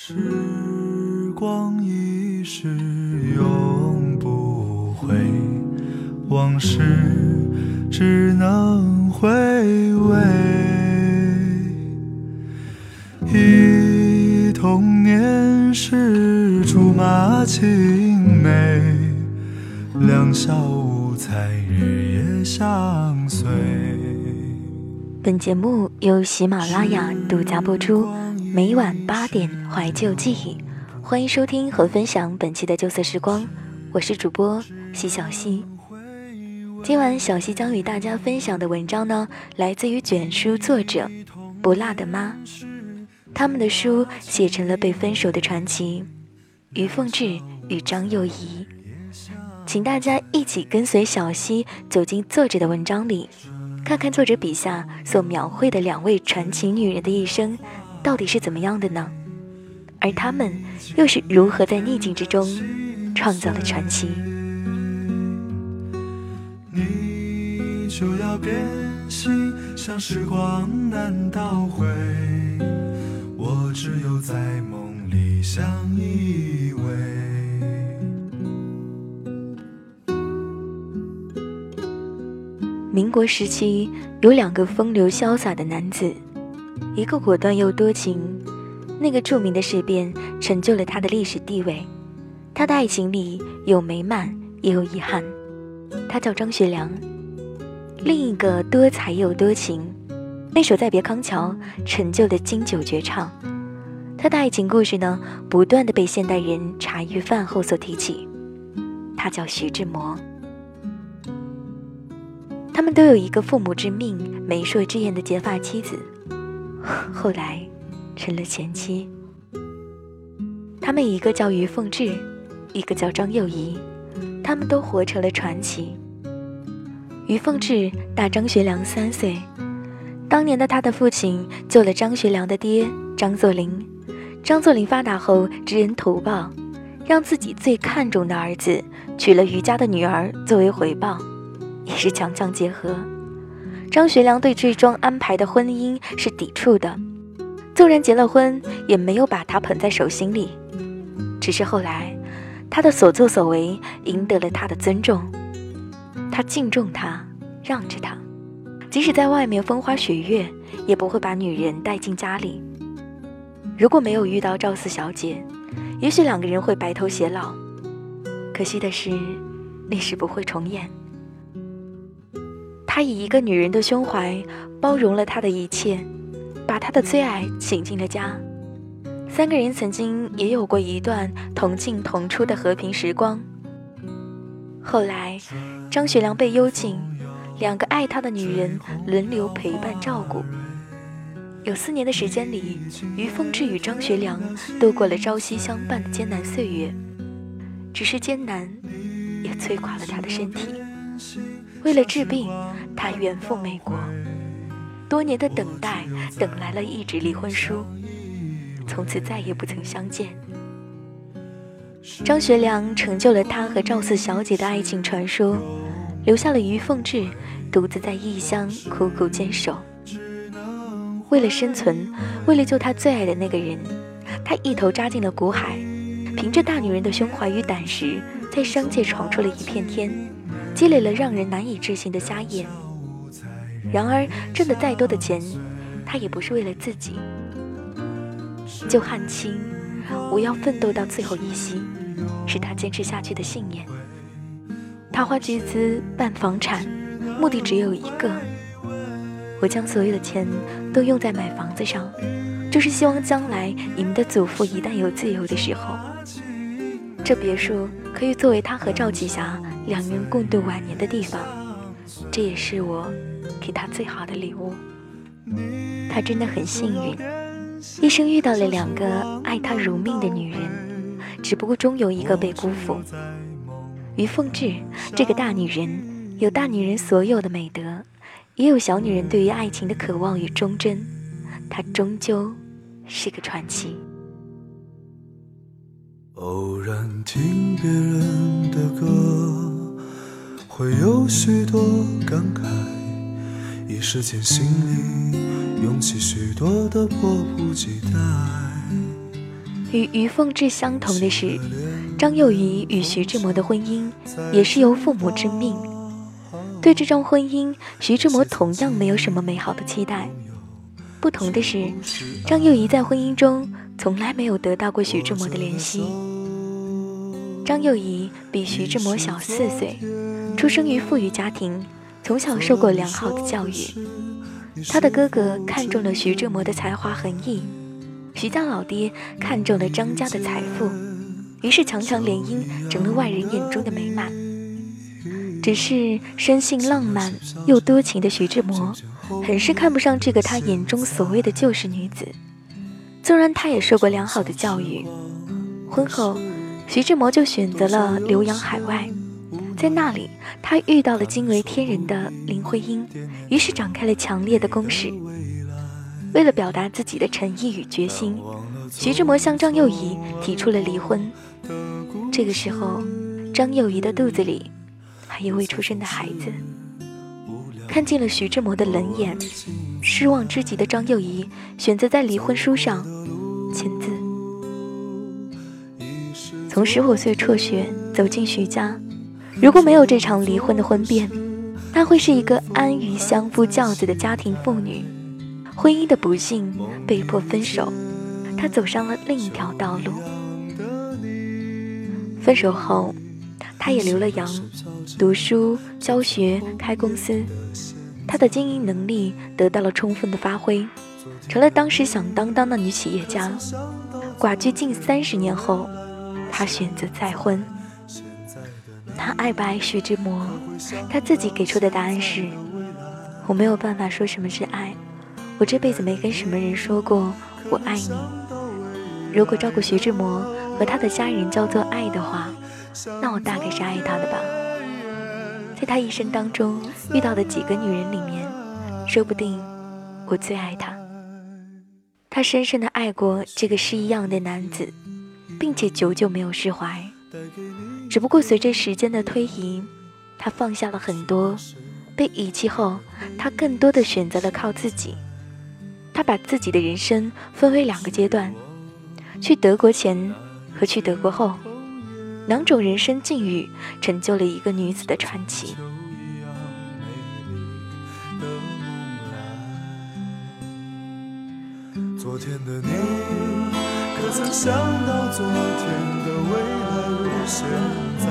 时光一逝永不回，往事只能回味。忆童年时竹马青梅，两小无猜日夜相随。本节目由喜马拉雅独家播出，每晚八点怀旧记忆，欢迎收听和分享本期的旧色时光，我是主播西小溪。今晚小溪将与大家分享的文章呢，来自于卷书作者不辣的妈。他们的书写成了被分手的传奇，于凤至与张幼仪，请大家一起跟随小溪走进作者的文章里，看看作者笔下所描绘的两位传奇女人的一生到底是怎么样的呢？而他们又是如何在逆境之中创造了传奇？你就要变心，像时光难倒回。我只有在梦里相依偎。民国时期有两个风流潇洒的男子，一个果断又多情，那个著名的事变成就了他的历史地位。他的爱情里有美满也有遗憾，他叫张学良。另一个多才又多情，那首《再别康桥》成就了经久绝唱。他的爱情故事呢，不断的被现代人茶余饭后所提起。他叫徐志摩。他们都有一个父母之命、媒妁之言的结发妻子，后来成了前妻。他们一个叫于凤至，一个叫张幼仪，他们都活成了传奇。于凤至大张学良三岁，当年的他的父亲救了张学良的爹张作霖。张作霖发达后知恩图报，让自己最看重的儿子娶了于家的女儿作为回报。也是强强结合。张学良对这桩安排的婚姻是抵触的，纵然结了婚，也没有把她捧在手心里。只是后来，他的所作所为赢得了她的尊重，他敬重她，让着她，即使在外面风花雪月，也不会把女人带进家里。如果没有遇到赵四小姐，也许两个人会白头偕老。可惜的是，历史不会重演。他以一个女人的胸怀包容了她的一切，把她的最爱请进了家。三个人曾经也有过一段同进同出的和平时光。后来，张学良被幽禁，两个爱他的女人轮流陪伴照顾。有四年的时间里，于凤至与张学良度过了朝夕相伴的艰难岁月。只是艰难，也摧垮了他的身体。为了治病，他远赴美国。多年的等待，等来了一纸离婚书，从此再也不曾相见。张学良成就了他和赵四小姐的爱情传说，留下了于凤至独自在异乡苦苦坚守。为了生存，为了救他最爱的那个人，他一头扎进了苦海，凭着大女人的胸怀与胆识，在商界闯出了一片天。积累了让人难以置信的家业。然而，挣的再多的钱，他也不是为了自己。救汉卿，我要奋斗到最后一息，是他坚持下去的信念。他花巨资办房产，目的只有一个：我将所有的钱都用在买房子上，就是希望将来你们的祖父一旦有自由的时候，这别墅可以作为他和赵启霞。两人共度晚年的地方，这也是我给他最好的礼物。他真的很幸运，一生遇到了两个爱他如命的女人，只不过终有一个被辜负。于凤至这个大女人，有大女人所有的美德，也有小女人对于爱情的渴望与忠贞。她终究是个传奇。偶然听别人的歌。会有许多感慨，一时间心里涌起许多的迫不及待。与于凤至相同的是，张幼仪与徐志摩的婚姻也是由父母之命。对这桩婚姻，徐志摩同样没有什么美好的期待。不同的是，张幼仪在婚姻中从来没有得到过徐志摩的怜惜。张幼仪比徐志摩小四岁，出生于富裕家庭，从小受过良好的教育。他的哥哥看中了徐志摩的才华横溢，徐家老爹看中了张家的财富，于是强强联姻，成了外人眼中的美满。只是生性浪漫又多情的徐志摩，很是看不上这个他眼中所谓的旧式女子。纵然他也受过良好的教育，婚后，徐志摩就选择了留洋海外。在那里，他遇到了惊为天人的林徽因，于是展开了强烈的攻势。为了表达自己的诚意与决心，徐志摩向张幼仪提出了离婚。这个时候，张幼仪的肚子里还有未出生的孩子。看尽了徐志摩的冷眼，失望之极的张幼仪选择在离婚书上签字。从十五岁辍学走进徐家。如果没有这场离婚的婚变，她会是一个安于相夫教子的家庭妇女。婚姻的不幸，被迫分手，她走上了另一条道路。分手后，她也留了洋，读书、教学、开公司。她的经营能力得到了充分的发挥，成了当时响当当的女企业家。寡居近三十年后，她选择再婚。他爱不爱徐志摩？他自己给出的答案是：我没有办法说什么是爱，我这辈子没跟什么人说过我爱你。如果照顾徐志摩和他的家人叫做爱的话，那我大概是爱他的吧。在他一生当中遇到的几个女人里面，说不定我最爱他。他深深的爱过这个是一样的男子，并且久久没有释怀。只不过随着时间的推移，他放下了很多，被遗弃后，他更多的选择了靠自己。他把自己的人生分为两个阶段：去德国前和去德国后，两种人生境遇成就了一个女子的传奇。昨天的你，可曾想到昨天的未来？现在，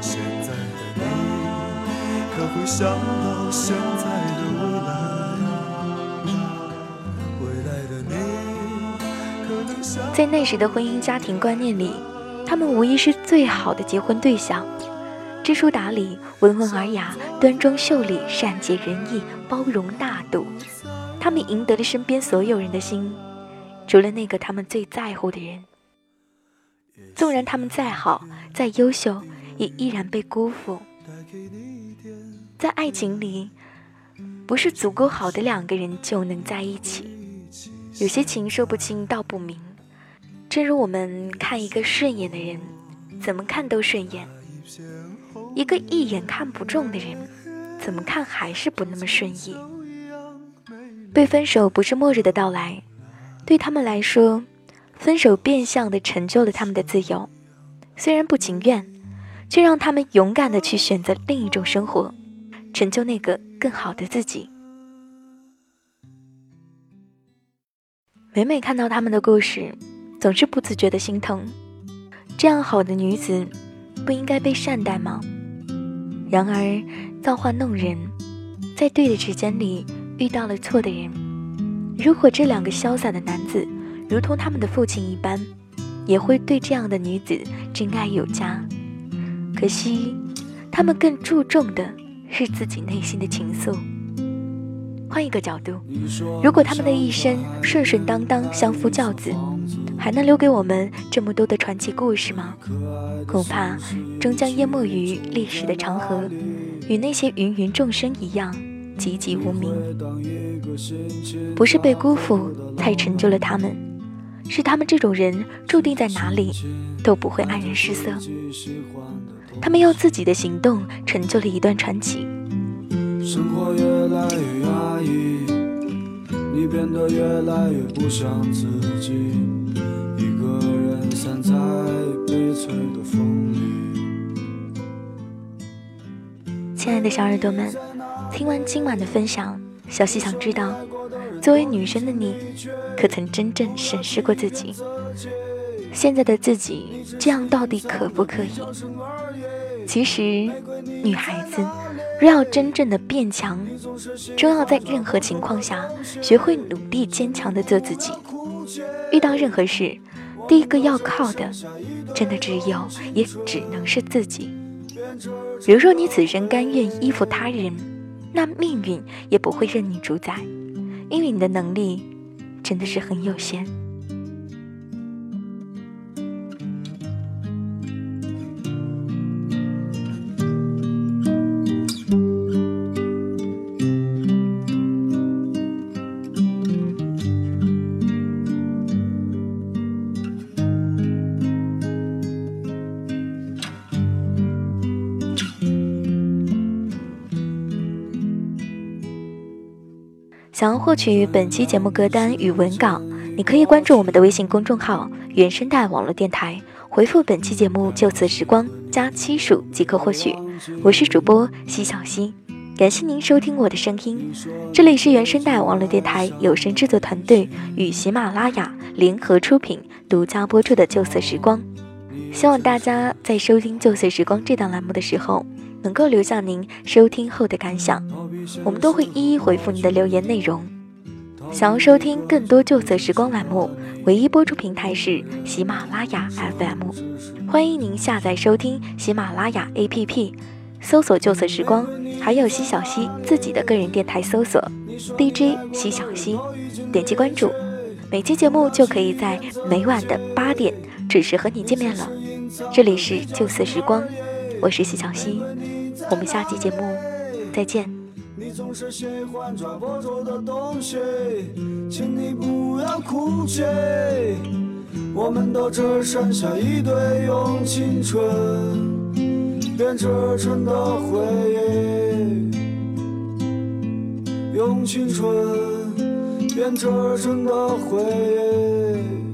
现在的你，可会想到现在的未来？未来的你，可能想在那时的婚姻家庭观念里，他们无疑是最好的结婚对象。知书达理，温文尔雅，端庄秀丽，善解人意，包容大度。他们赢得了身边所有人的心，除了那个他们最在乎的人。纵然他们再好、再优秀，也依然被辜负。在爱情里，不是足够好的两个人就能在一起。有些情说不清道不明。正如我们看一个顺眼的人，怎么看都顺眼；一个一眼看不中的人，怎么看还是不那么顺意。被分手不是末日的到来，对他们来说。分手变相的成就了他们的自由，虽然不情愿，却让他们勇敢的去选择另一种生活，成就那个更好的自己。每每看到他们的故事，总是不自觉的心疼。这样好的女子，不应该被善待吗？然而造化弄人，在对的时间里遇到了错的人。如果这两个潇洒的男子。如同他们的父亲一般，也会对这样的女子真爱有加。可惜，他们更注重的是自己内心的情愫。换一个角度，如果他们的一生顺顺当当、相夫教子，还能留给我们这么多的传奇故事吗？恐怕终将淹没于历史的长河，与那些芸芸众生一样。籍籍无名。不是被辜负才成就了他们，是他们这种人注定在哪里都不会黯然失色。他们用自己的行动成就了一段传奇。生活越来越压抑，你变得越来越不像自己，一个人散在悲催的风里。亲爱的小耳朵们。听完今晚的分享，小溪想知道，作为女生的你，可曾真正审视过自己？现在的自己这样到底可不可以？其实，女孩子若要真正的变强，终要在任何情况下学会努力坚强的做自己。遇到任何事，第一个要靠的，真的只有也只能是自己。如若你此生甘愿依附他人，那命运也不会任你主宰，因为你的能力真的是很有限。想要获取本期节目歌单与文稿，你可以关注我们的微信公众号“原声带网络电台”，回复本期节目“就此时光”加期数即可获取。我是主播西小溪，感谢您收听我的声音。这里是原声带网络电台有声制作团队与喜马拉雅联合出品、独家播出的《旧色时光》。希望大家在收听《旧色时光》这档栏目的时候。能够留下您收听后的感想，我们都会一一回复您的留言内容。想要收听更多旧色时光栏目，唯一播出平台是喜马拉雅 FM。欢迎您下载收听喜马拉雅 APP，搜索旧色时光，还有西小溪自己的个人电台搜索 DJ 西小溪，点击关注，每期节目就可以在每晚的八点准时和你见面了。这里是旧色时光。我是西小溪，我们下期节目再见。你总是喜欢抓不住的东西，请你不要哭泣。我们都只剩下一堆用青春编织成的回忆，用青春编织成的回忆。